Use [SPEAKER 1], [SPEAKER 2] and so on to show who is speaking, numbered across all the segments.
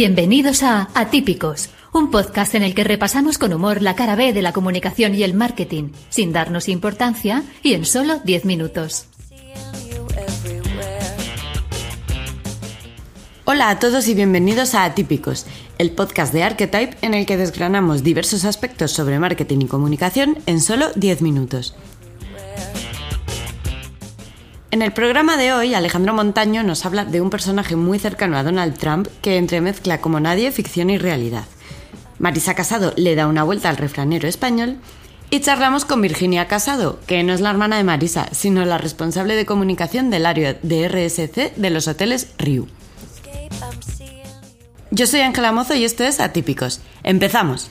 [SPEAKER 1] Bienvenidos a Atípicos, un podcast en el que repasamos con humor la cara B de la comunicación y el marketing, sin darnos importancia y en solo 10 minutos.
[SPEAKER 2] Hola a todos y bienvenidos a Atípicos, el podcast de Archetype en el que desgranamos diversos aspectos sobre marketing y comunicación en solo 10 minutos. En el programa de hoy, Alejandro Montaño nos habla de un personaje muy cercano a Donald Trump que entremezcla como nadie ficción y realidad. Marisa Casado le da una vuelta al refranero español y charlamos con Virginia Casado, que no es la hermana de Marisa, sino la responsable de comunicación del área de RSC de los hoteles Riu. Yo soy Ángela Mozo y esto es Atípicos. ¡Empezamos!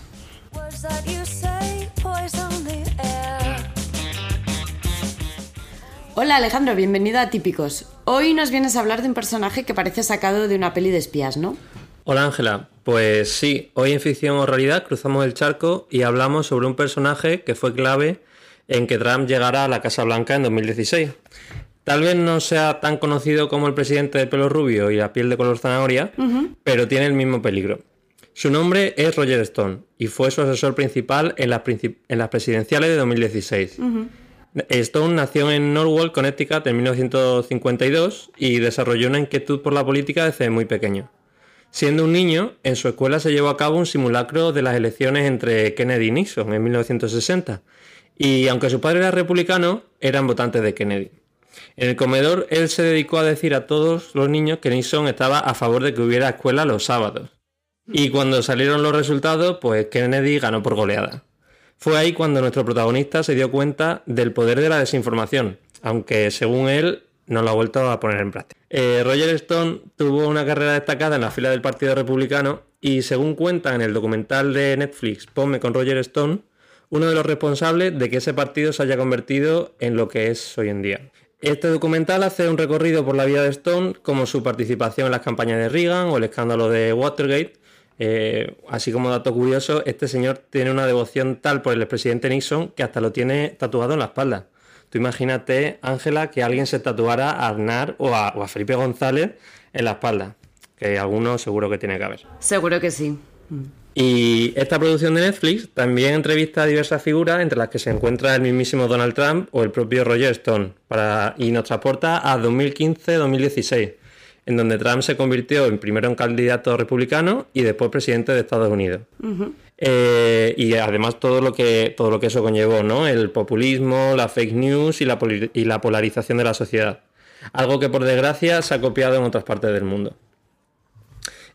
[SPEAKER 2] Hola Alejandro, bienvenido a Típicos. Hoy nos vienes a hablar de un personaje que parece sacado de una peli de espías, ¿no?
[SPEAKER 3] Hola Ángela, pues sí, hoy en Ficción o Realidad cruzamos el charco y hablamos sobre un personaje que fue clave en que Trump llegara a la Casa Blanca en 2016. Tal vez no sea tan conocido como el presidente de pelo rubio y la piel de color zanahoria, pero tiene el mismo peligro. Su nombre es Roger Stone y fue su asesor principal en las, en las presidenciales de 2016. Stone nació en Norwalk, Connecticut en 1952 y desarrolló una inquietud por la política desde muy pequeño. Siendo un niño, en su escuela se llevó a cabo un simulacro de las elecciones entre Kennedy y Nixon en 1960, y aunque su padre era republicano, eran votantes de Kennedy. En el comedor, él se dedicó a decir a todos los niños que Nixon estaba a favor de que hubiera escuela los sábados. Y cuando salieron los resultados, pues Kennedy ganó por goleada. Fue ahí cuando nuestro protagonista se dio cuenta del poder de la desinformación, aunque según él no lo ha vuelto a poner en práctica. Eh, Roger Stone tuvo una carrera destacada en la fila del Partido Republicano y según cuentan en el documental de Netflix Ponme con Roger Stone, uno de los responsables de que ese partido se haya convertido en lo que es hoy en día. Este documental hace un recorrido por la vida de Stone, como su participación en las campañas de Reagan o el escándalo de Watergate, eh, así como dato curioso, este señor tiene una devoción tal por el expresidente Nixon que hasta lo tiene tatuado en la espalda. Tú imagínate, Ángela, que alguien se tatuara a Arnar o a, Felipe González en la espalda. Que alguno seguro que tiene que haber.
[SPEAKER 2] Seguro que sí.
[SPEAKER 3] Y esta producción de Netflix también entrevista a diversas figuras, entre las que se encuentra el mismísimo Donald Trump o el propio Roger Stone, para, y nos transporta a 2015-2016 en donde Trump se convirtió en primero en candidato republicano y después presidente de Estados Unidos. Eh, y además todo lo que todo lo que eso conllevó, ¿no? El populismo, la fake news y la, y la polarización de la sociedad. Algo que por desgracia se ha copiado en otras partes del mundo.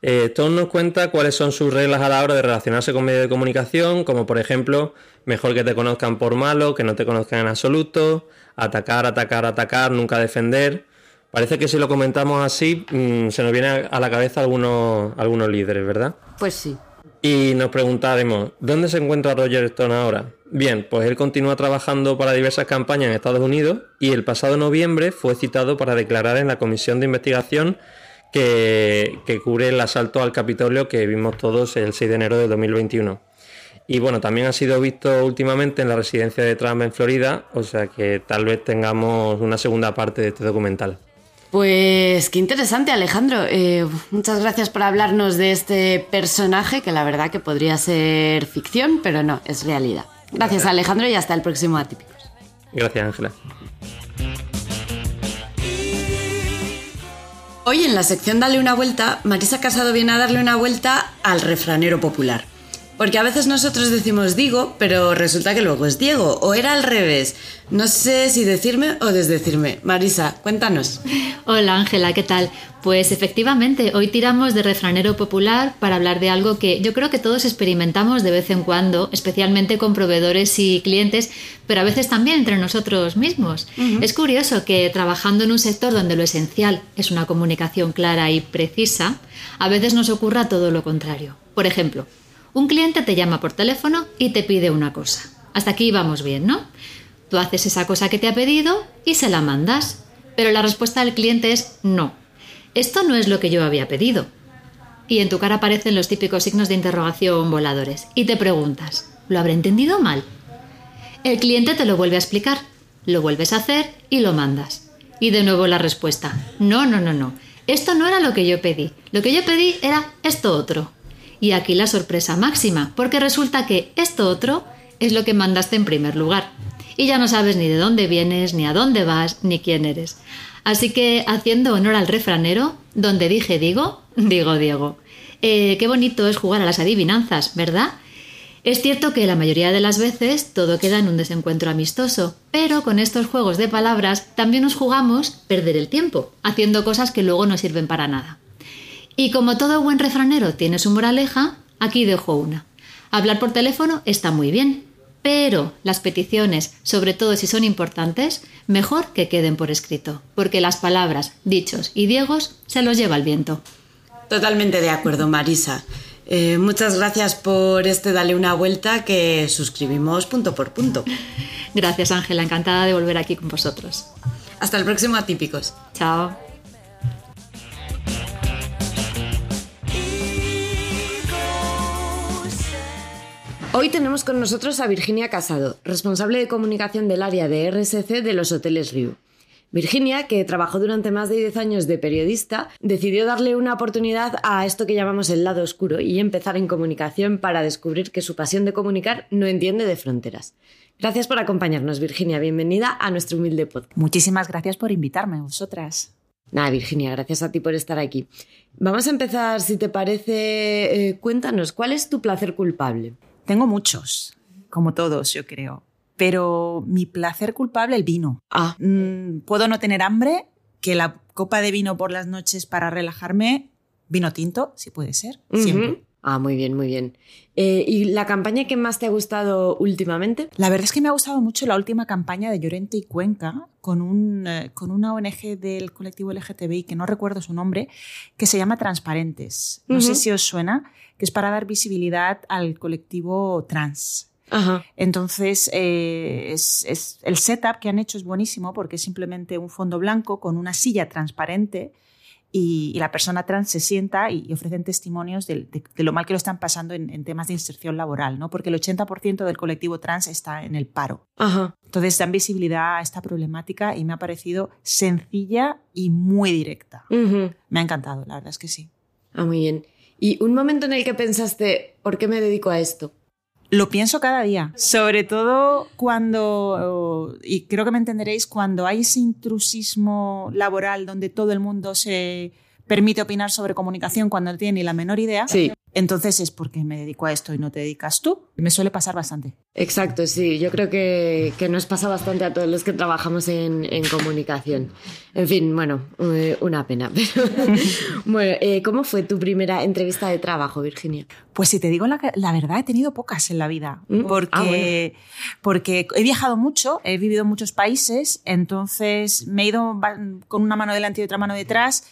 [SPEAKER 3] Eh, Stone nos cuenta cuáles son sus reglas a la hora de relacionarse con medios de comunicación, como por ejemplo, mejor que te conozcan por malo, que no te conozcan en absoluto, atacar, atacar, atacar, nunca defender. Parece que si lo comentamos así, mm, se nos viene a la cabeza algunos, algunos líderes, ¿verdad?
[SPEAKER 2] Pues sí.
[SPEAKER 3] Y nos preguntaremos, ¿dónde se encuentra Roger Stone ahora? Bien, pues él continúa trabajando para diversas campañas en Estados Unidos y el pasado noviembre fue citado para declarar en la comisión de investigación que, que cubre el asalto al Capitolio que vimos todos el 6 de enero de 2021. Y bueno, también ha sido visto últimamente en la residencia de Trump en Florida, o sea que tal vez tengamos una segunda parte de este documental.
[SPEAKER 2] Pues qué interesante, Alejandro. Eh, muchas gracias por hablarnos de este personaje que la verdad que podría ser ficción, pero no, es realidad. Gracias, Alejandro, y hasta el próximo Atípicos.
[SPEAKER 3] Gracias, Ángela.
[SPEAKER 2] Hoy en la sección Dale una vuelta, Marisa Casado viene a darle una vuelta al refranero popular. Porque a veces nosotros decimos digo, pero resulta que luego es Diego, o era al revés. No sé si decirme o desdecirme. Marisa, cuéntanos.
[SPEAKER 1] Hola Ángela, ¿qué tal? Pues efectivamente, hoy tiramos de refranero popular para hablar de algo que yo creo que todos experimentamos de vez en cuando, especialmente con proveedores y clientes, pero a veces también entre nosotros mismos. Es curioso que trabajando en un sector donde lo esencial es una comunicación clara y precisa, a veces nos ocurra todo lo contrario. Por ejemplo, un cliente te llama por teléfono y te pide una cosa. Hasta aquí vamos bien, ¿no? Tú haces esa cosa que te ha pedido y se la mandas. Pero la respuesta del cliente es no. Esto no es lo que yo había pedido. Y en tu cara aparecen los típicos signos de interrogación voladores. Y te preguntas, ¿lo habré entendido mal? El cliente te lo vuelve a explicar, lo vuelves a hacer y lo mandas. Y de nuevo la respuesta, no, no, no, no. esto no era lo que yo pedí, lo que yo pedí era esto otro. Y aquí la sorpresa máxima, porque resulta que esto otro es lo que mandaste en primer lugar. Y ya no sabes ni de dónde vienes, ni a dónde vas, ni quién eres. Así que, haciendo honor al refranero, donde dije digo, digo Diego. Eh, qué bonito es jugar a las adivinanzas, ¿verdad? Es cierto que la mayoría de las veces todo queda en un desencuentro amistoso, pero con estos juegos de palabras también nos jugamos perder el tiempo, haciendo cosas que luego no sirven para nada. Y como todo buen refranero tiene su moraleja, aquí dejo una. Hablar por teléfono está muy bien, pero las peticiones, sobre todo si son importantes, mejor que queden por escrito, porque las palabras, dichos y diegos se los lleva el viento.
[SPEAKER 2] Totalmente de acuerdo, Marisa. Eh, muchas gracias por este Dale una vuelta que suscribimos punto por punto.
[SPEAKER 1] Gracias, Ángela. Encantada de volver aquí con vosotros.
[SPEAKER 2] Hasta el próximo Atípicos.
[SPEAKER 1] Chao.
[SPEAKER 2] Hoy tenemos con nosotros a Virginia Casado, responsable de comunicación del área de RSC de los hoteles Riu. Virginia, que trabajó durante más de 10 años de periodista, decidió darle una oportunidad a esto que llamamos el lado oscuro y empezar en comunicación para descubrir que su pasión de comunicar no entiende de fronteras. Gracias por acompañarnos, Virginia. Bienvenida a nuestro humilde podcast.
[SPEAKER 4] Muchísimas gracias por invitarme, vosotras.
[SPEAKER 2] Nada, Virginia, gracias a ti por estar aquí. Vamos a empezar, si te parece, eh, cuéntanos, ¿cuál es tu placer culpable?
[SPEAKER 4] Tengo muchos, como todos, yo creo pero mi placer culpable, el vino.
[SPEAKER 2] Ah.
[SPEAKER 4] Mm, puedo no tener hambre, que la copa de vino por las noches para relajarme, vino tinto, si puede ser, siempre.
[SPEAKER 2] Ah, muy bien, muy bien. Eh, ¿Y la campaña que más te ha gustado últimamente?
[SPEAKER 4] La verdad es que me ha gustado mucho la última campaña de Llorente y Cuenca con, un, eh, con una ONG del colectivo LGTBI, que no recuerdo su nombre, que se llama Transparentes. No sé si os suena, que es para dar visibilidad al colectivo trans. Entonces, eh, es, el setup que han hecho es buenísimo porque es simplemente un fondo blanco con una silla transparente y, la persona trans se sienta y, ofrecen testimonios de, lo mal que lo están pasando en, temas de inserción laboral, ¿no? porque el 80% del colectivo trans está en el paro. Entonces, dan visibilidad a esta problemática y me ha parecido sencilla y muy directa. Me ha encantado, la verdad es que sí.
[SPEAKER 2] Ah, muy bien. ¿Y un momento en el que pensaste, ¿por qué me dedico a esto?
[SPEAKER 4] Lo pienso cada día, sobre todo cuando, y creo que me entenderéis, cuando hay ese intrusismo laboral donde todo el mundo se permite opinar sobre comunicación cuando no tiene ni la menor idea.
[SPEAKER 2] Sí
[SPEAKER 4] entonces es porque me dedico a esto y no te dedicas tú. Me suele pasar bastante.
[SPEAKER 2] Exacto, sí. Yo creo que, nos pasa bastante a todos los que trabajamos en, comunicación. En fin, bueno, eh, una pena. bueno, eh, ¿cómo fue tu primera entrevista de trabajo, Virginia?
[SPEAKER 4] Pues si te digo la, verdad, he tenido pocas en la vida. Mm. Porque, ah, porque he viajado mucho, he vivido en muchos países, entonces me he ido con una mano delante y otra mano detrás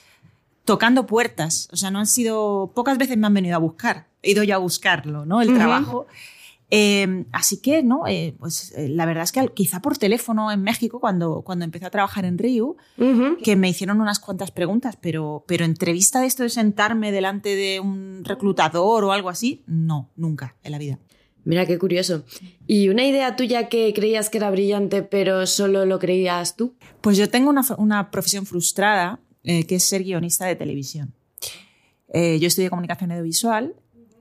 [SPEAKER 4] tocando puertas. O sea, no han sido. Pocas veces me han venido a buscar. He ido ya a buscarlo, ¿no? El trabajo. Eh, así que, ¿no? Eh, pues eh, la verdad es que quizá por teléfono en México, cuando, cuando empecé a trabajar en Río, que me hicieron unas cuantas preguntas, pero, pero entrevista de esto de sentarme delante de un reclutador o algo así, no, nunca en la vida.
[SPEAKER 2] Mira qué curioso. ¿Y una idea tuya que creías que era brillante, pero solo lo creías tú?
[SPEAKER 4] Pues yo tengo una, una profesión frustrada eh, que es ser guionista de televisión. Eh, yo estudié comunicación audiovisual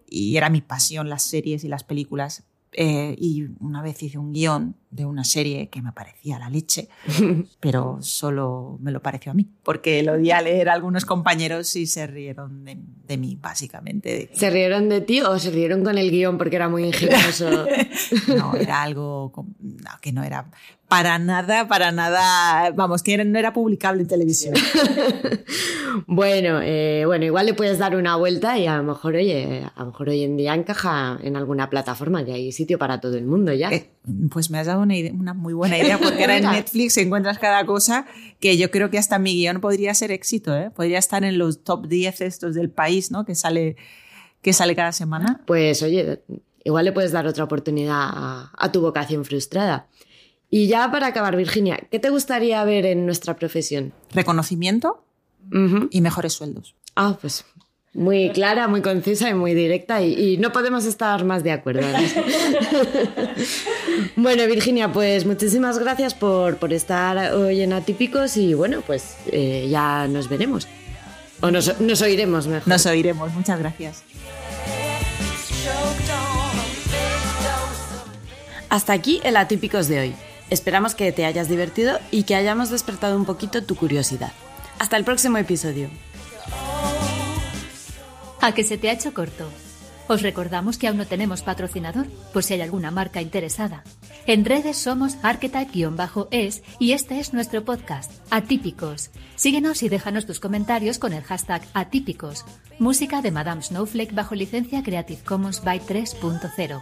[SPEAKER 4] y era mi pasión las series y las películas. Eh, y una vez hice un guion de una serie que me parecía la leche, pero solo me lo pareció a mí, porque lo di a leer a algunos compañeros y se rieron de, mí, básicamente.
[SPEAKER 2] ¿Se rieron de ti o se rieron con el guion porque era muy ingenioso?
[SPEAKER 4] no, era algo que no era para nada, para nada, vamos, que no era publicable en televisión.
[SPEAKER 2] bueno, eh, bueno, igual le puedes dar una vuelta y a lo mejor, oye, a lo mejor hoy en día encaja en alguna plataforma, que hay sitio para todo el mundo ya. Eh,
[SPEAKER 4] pues me has dado una, una muy buena idea, porque ahora en Netflix encuentras cada cosa que yo creo que hasta mi guion podría ser éxito, ¿eh? Podría estar en los top 10 estos del país, ¿no? Que sale, que sale cada semana.
[SPEAKER 2] Pues oye, igual le puedes dar otra oportunidad a tu vocación frustrada. Y ya para acabar, Virginia, ¿qué te gustaría ver en nuestra profesión?
[SPEAKER 4] Reconocimiento y mejores sueldos.
[SPEAKER 2] Ah, pues muy clara, muy concisa y muy directa y, no podemos estar más de acuerdo. bueno, Virginia, pues muchísimas gracias por, por, estar hoy en Atípicos y bueno, pues eh, ya nos veremos. O nos, nos oiremos mejor.
[SPEAKER 4] Nos oiremos. Muchas gracias.
[SPEAKER 2] Hasta aquí el Atípicos de hoy. Esperamos que te hayas divertido y que hayamos despertado un poquito tu curiosidad. Hasta el próximo episodio.
[SPEAKER 1] ¿A que se te ha hecho corto? Os recordamos que aún no tenemos patrocinador, por si hay alguna marca interesada. En redes somos archetype-es y este es nuestro podcast, Atípicos. Síguenos y déjanos tus comentarios con el hashtag Atípicos. Música de Madame Snowflake bajo licencia Creative Commons by 3.0.